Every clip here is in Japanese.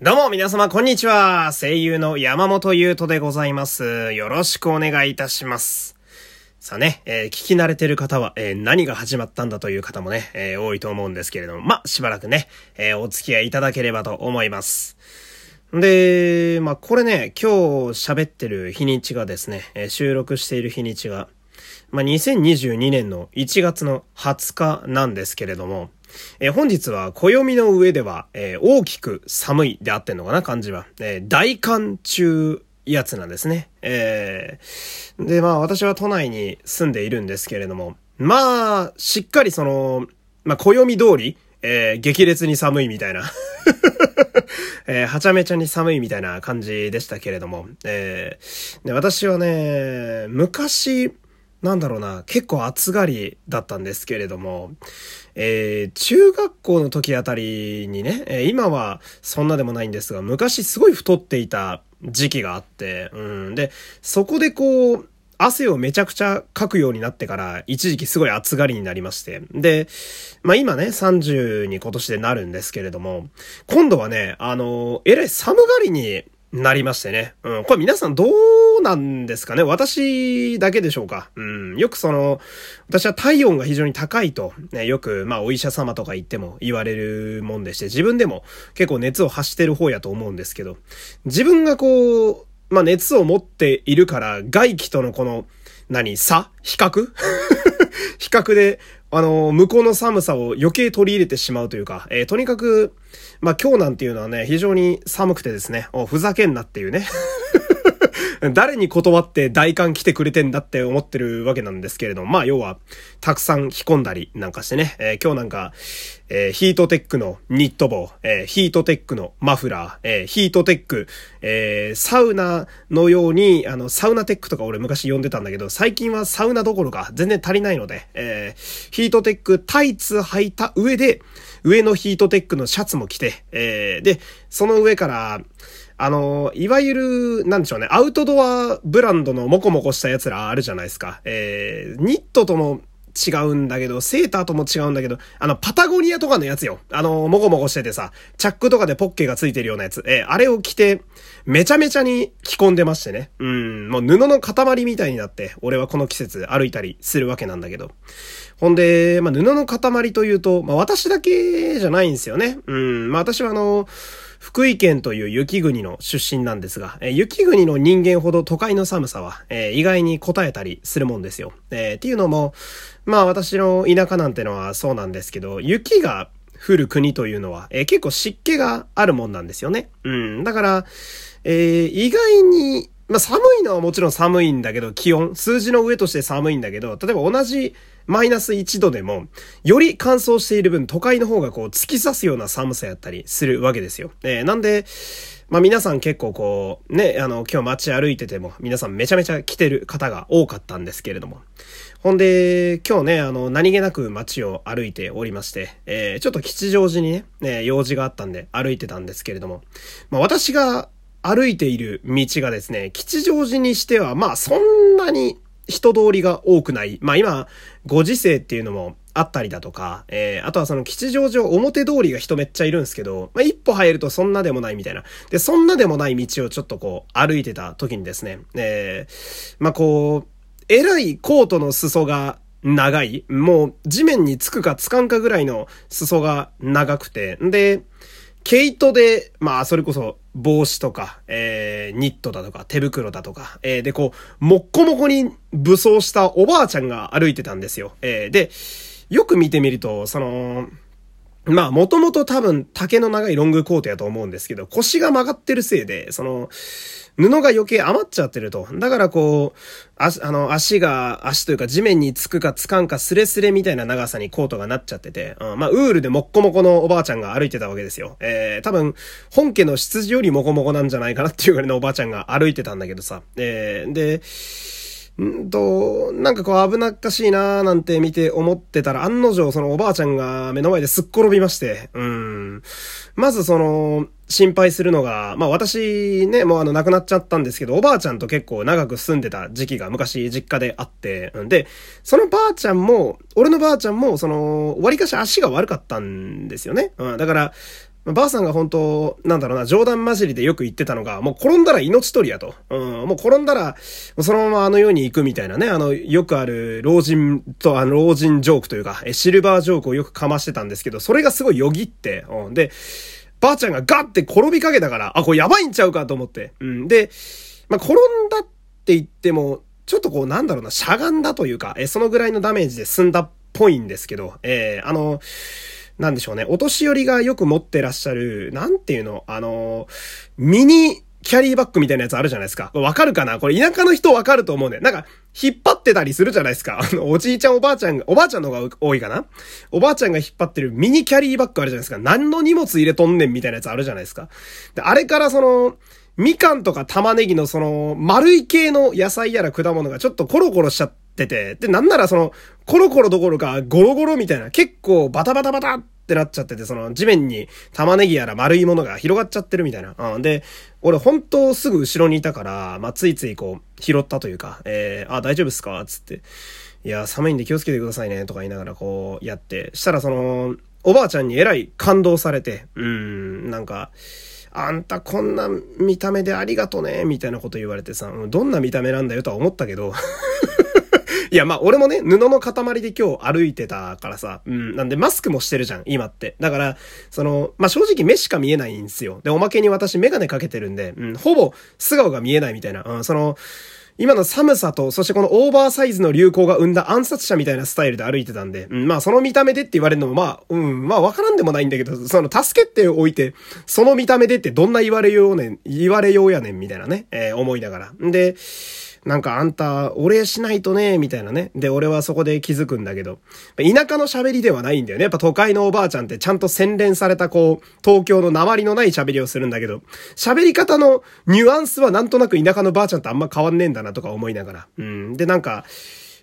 どうも皆様こんにちは。声優の山本優斗でございます。よろしくお願いいたします。さあね、えー、聞き慣れてる方は、えー、何が始まったんだという方もね、えー、多いと思うんですけれども、ましばらくね、えお付き合いいただければと思います。で、まこれね、今日喋ってる日にちがですね、え収録している日にちが、ま2022年の1月の20日なんですけれども、えー、本日は暦の上では、えー、大きく寒いであってんのかな、漢字は。えー、大寒中やつなんですね。えー、で、まあ私は都内に住んでいるんですけれども、まあ、しっかりその、まあ暦通り、えー、激烈に寒いみたいな えー、はちゃめちゃに寒いみたいな感じでしたけれども、えー、で私はね、昔、なんだろうな、結構暑がりだったんですけれども、えー、中学校の時あたりにね、え、今はそんなでもないんですが、昔すごい太っていた時期があって、うん。で、そこでこう、汗をめちゃくちゃかくようになってから、一時期すごい暑がりになりまして。で、まあ今ね、30に今年でなるんですけれども、今度はね、あの、えらい寒がりになりましてね。うん。これ皆さんどうなんですかね？私だけでしょうか？うん。よくその、私は体温が非常に高いと、ね、よく、まあお医者様とか言っても言われるもんでして、自分でも結構熱を発してる方やと思うんですけど、自分がこう、まあ熱を持っているから、外気とのこの、何？差？比較？比較で、あの、向こうの寒さを余計取り入れてしまうというか、えー、とにかく、まあ今日なんていうのはね、非常に寒くてですね、お、ふざけんなっていうね。誰に断って大寒来てくれてんだって思ってるわけなんですけれども、まあ要は、たくさん着込んだりなんかしてね、えー、今日なんか、えー、ヒートテックのニット帽、えー、ヒートテックのマフラー、えー、ヒートテック、えー、サウナのように、あの、サウナテックとか俺昔呼んでたんだけど、最近はサウナどころか全然足りないので、えー、ヒートテックタイツ履いた上で、上のヒートテックのシャツも着て、えー、で、その上から、あの、いわゆる、なんでしょうね、アウトドアブランドのモコモコしたやつらあるじゃないですか。えー、ニットとも違うんだけど、セーターとも違うんだけど、あの、パタゴニアとかのやつよ。あの、もこもこしててさ、チャックとかでポッケがついてるようなやつ。えー、あれを着て、めちゃめちゃに着込んでましてね。うん、もう布の塊みたいになって、俺はこの季節歩いたりするわけなんだけど。ほんで、まあ、布の塊というと、まあ、私だけじゃないんですよね。うん、まあ、私はあの、福井県という雪国の出身なんですが、え、雪国の人間ほど都会の寒さは、え、意外に答えたりするもんですよ。え、っていうのも、まあ私の田舎なんてのはそうなんですけど、雪が降る国というのは、え、結構湿気があるもんなんですよね。うん。だから、えー、意外に、まあ寒いのはもちろん寒いんだけど、気温、数字の上として寒いんだけど、例えば同じマイナス1度でも、より乾燥している分、都会の方がこう、突き刺すような寒さやったりするわけですよ。えー、なんで、まあ皆さん結構こう、ね、あの、今日街歩いてても、皆さんめちゃめちゃ来てる方が多かったんですけれども。ほんで、今日ね、あの、何気なく街を歩いておりまして、えー、ちょっと吉祥寺にね、ね、用事があったんで歩いてたんですけれども、まあ私が歩いている道がですね、吉祥寺にしては、まあそんなに人通りが多くない。まあ今、ご時世っていうのもあったりだとか、えー、あとはその吉祥寺表通りが人めっちゃいるんですけど、まあ一歩入るとそんなでもないみたいな。で、そんなでもない道をちょっとこう歩いてた時にですね、えー、まあこう、えらいコートの裾が長い。もう地面につくかつかんかぐらいの裾が長くて。で、毛糸で、まあ、それこそ、帽子とか、えー、ニットだとか、手袋だとか、えー、で、こう、もっこもこに武装したおばあちゃんが歩いてたんですよ。えー、で、よく見てみると、その、まあ、もともと多分竹の長いロングコートやと思うんですけど、腰が曲がってるせいで、その、布が余計余っちゃってると。だからこう、あ、あの、足が、足というか地面につくかつかんかスレスレみたいな長さにコートがなっちゃってて、うん、まあ、ウールでもっこもこのおばあちゃんが歩いてたわけですよ。えー、多分、本家の羊よりもこもこなんじゃないかなっていうぐらいのおばあちゃんが歩いてたんだけどさ。えー、で、んと、なんかこう危なっかしいなーなんて見て思ってたら案の定そのおばあちゃんが目の前ですっ転びまして、うん。まずその、心配するのが、まあ私ね、もうあの亡くなっちゃったんですけど、おばあちゃんと結構長く住んでた時期が昔実家であって、んで、そのばあちゃんも、俺のばあちゃんも、その、割かし足が悪かったんですよね。うん、だから、ばあさんが本当、なんだろうな、冗談交じりでよく言ってたのが、もう転んだら命取りやと。うん、もう転んだら、そのままあの世に行くみたいなね、あの、よくある老人と、あの、老人ジョークというか、シルバージョークをよくかましてたんですけど、それがすごいよぎって、うん、で、ばあちゃんがガッて転びかけたから、あ、これやばいんちゃうかと思って。うん。で、まあ、転んだって言っても、ちょっとこう、なんだろうな、しゃがんだというか、え、そのぐらいのダメージで済んだっぽいんですけど、えー、あの、なんでしょうね、お年寄りがよく持ってらっしゃる、なんていうの、あの、ミニ、キャリーバッグみたいなやつあるじゃないですか。わかるかな？これ田舎の人わかると思うんだよ。なんか、引っ張ってたりするじゃないですか。あの、おじいちゃんおばあちゃんが、おばあちゃんの方が多いかな？おばあちゃんが引っ張ってるミニキャリーバッグあるじゃないですか。何の荷物入れとんねんみたいなやつあるじゃないですか。で、あれからその、みかんとか玉ねぎのその、丸い系の野菜やら果物がちょっとコロコロしちゃってて、で、なんならその、コロコロどころかゴロゴロみたいな、結構バタバタバタってなっちゃってて、その地面に玉ねぎやら丸いものが広がっちゃってるみたいな。うん。で、俺本当すぐ後ろにいたから、まあ、ついついこう、拾ったというか、えー、あ、大丈夫っすか？つって。いや、寒いんで気をつけてくださいね、とか言いながらこう、やって、したらその、おばあちゃんにえらい感動されて、うん、なんか、あんたこんな見た目でありがとね、みたいなこと言われてさ、どんな見た目なんだよとは思ったけど。いや、まあ、俺もね、布の塊で今日歩いてたからさ、うん、なんでマスクもしてるじゃん、今って。だから、その、まあ、正直目しか見えないんですよ。で、おまけに私メガネかけてるんで、うん、ほぼ素顔が見えないみたいな、うん、その、今の寒さと、そしてこのオーバーサイズの流行が生んだ暗殺者みたいなスタイルで歩いてたんで、うん、まあその見た目でって言われるのもまあ、うん、まあわからんでもないんだけど、その助けておいて、その見た目でってどんな言われようねん、言われようやねんみたいなね、えー、思いながら。んで、なんかあんた、お礼しないとね、みたいなね。で、俺はそこで気づくんだけど、田舎の喋りではないんだよね。やっぱ都会のおばあちゃんってちゃんと洗練されたこう、東京の鉛のない喋りをするんだけど、喋り方のニュアンスはなんとなく田舎のばあちゃんとあんま変わんねえんだなとか思いながら。うん。で、なんか、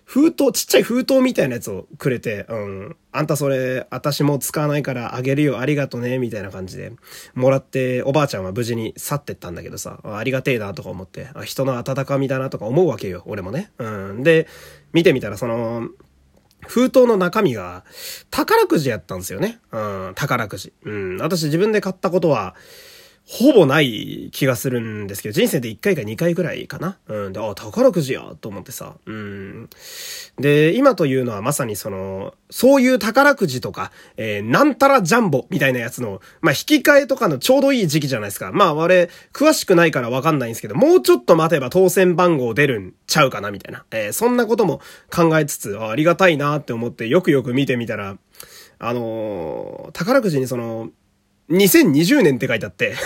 封筒、ちっちゃい封筒みたいなやつをくれて、うん。あんたそれ、私も使わないからあげるよ、ありがとね、みたいな感じで、もらって、おばあちゃんは無事に去ってったんだけどさ、ありがてえなとか思って、人の温かみだなとか思うわけよ、俺もね。うん。で、見てみたら、その、封筒の中身が宝くじやったんですよね。うん、宝くじ。うん、私自分で買ったことは、ほぼない気がするんですけど、人生で1回か2回ぐらいかな。うん。で、あ、宝くじやと思ってさ。うん。で、今というのはまさにその、そういう宝くじとか、えー、なんたらジャンボみたいなやつの、まあ、引き換えとかのちょうどいい時期じゃないですか。まあ、我、詳しくないからわかんないんですけど、もうちょっと待てば当選番号出るんちゃうかなみたいな。えー、そんなことも考えつつ、あありがたいなって思ってよくよく見てみたら、あのー、宝くじにその、2020年って書いてあって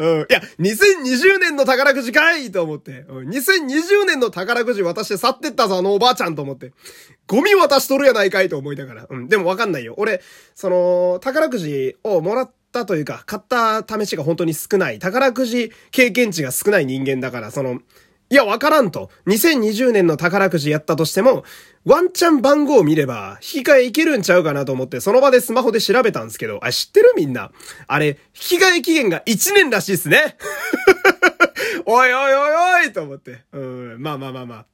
うん。いや、2020年の宝くじかいと思って。うん。2020年の宝くじ渡して去ってったぞ、あのおばあちゃんと思って。ゴミ渡しとるやないかいと思いながら。うん。でもわかんないよ。俺、その、宝くじをもらったというか、買った試しが本当に少ない。宝くじ経験値が少ない人間だから、その、いや、わからんと。2020年の宝くじやったとしても、ワンチャン番号を見れば、引き換えいけるんちゃうかなと思って、その場でスマホで調べたんですけど、あ、知ってるみんな。あれ、引き換え期限が1年らしいっすね。おいおいおいおいと思って。うん、まあまあまあまあ。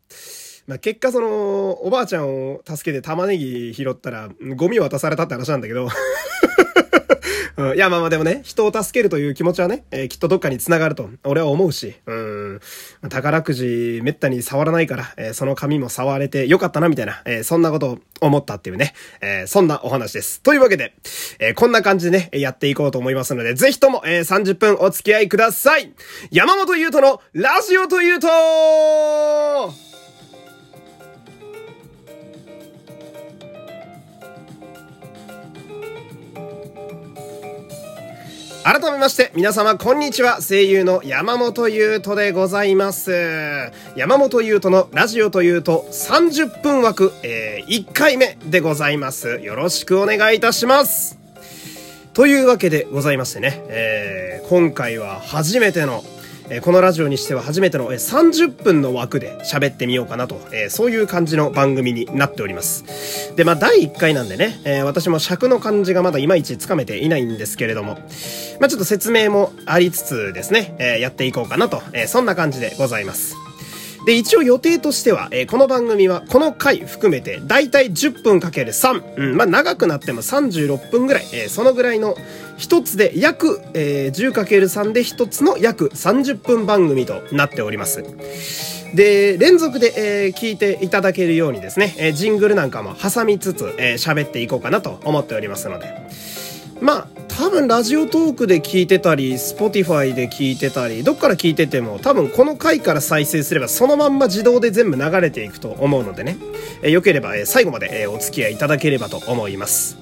まあ、結果その、おばあちゃんを助けて玉ねぎ拾ったら、ゴミ渡されたって話なんだけどうん、いや、まあまあでもね、人を助けるという気持ちはね、えー、きっとどっかに繋がると、俺は思うし、うん、宝くじめったに触らないから、えー、その紙も触れてよかったな、みたいな、えー、そんなことを思ったっていうね、えー、そんなお話です。というわけで、えー、こんな感じでね、やっていこうと思いますので、ぜひとも、えー、30分お付き合いください。山本優斗のラジオというと改めまして、皆様こんにちは。声優の山本優斗でございます。山本優斗のラジオというと30分枠、えー、1回目でございます。よろしくお願いいたします。というわけでございましてね、えー、今回は初めてのえこのラジオにしては初めての、え30分の枠で喋ってみようかなと、えそういう感じの番組になっております。で、まあ、第1回なんでね、え私も尺の感じがまだいまいちつかめていないんですけれども、まあ、ちょっと説明もありつつですね、えやっていこうかなと、えそんな感じでございます。で、一応予定としては、えー、この番組はこの回含めて、だいたい10分かける3、うん、まあ長くなっても36分ぐらい、えー、そのぐらいの一つで約、えー、10×3 で一つの約30分番組となっております。で、連続で、えー、聞いていただけるようにですね、えー、ジングルなんかも挟みつつ、えー、喋っていこうかなと思っておりますので。まあ、多分 Radiotalk で聞いてたり、 Spotify で聞いてたり、どっから聞いてても、多分この回から再生すればそのまんま自動で全部流れていくと思うのでね、えー、よければ、えー、最後まで、えー、お付き合いいただければと思います。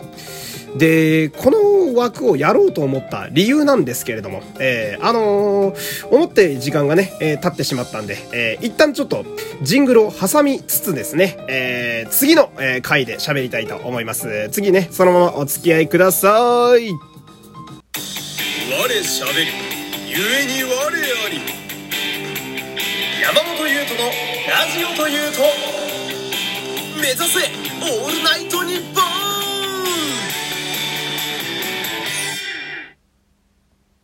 で、この枠をやろうと思った理由なんですけれども、えー、あのー、思って時間がね、えー、経ってしまったんで、えー、一旦ちょっとジングルを挟みつつですね、えー、次の、えー、回で喋りたいと思います。次ね、そのままお付き合いください。我喋り、ゆえに我あり。山本優斗のラジオというと、目指せオールナイトニッポン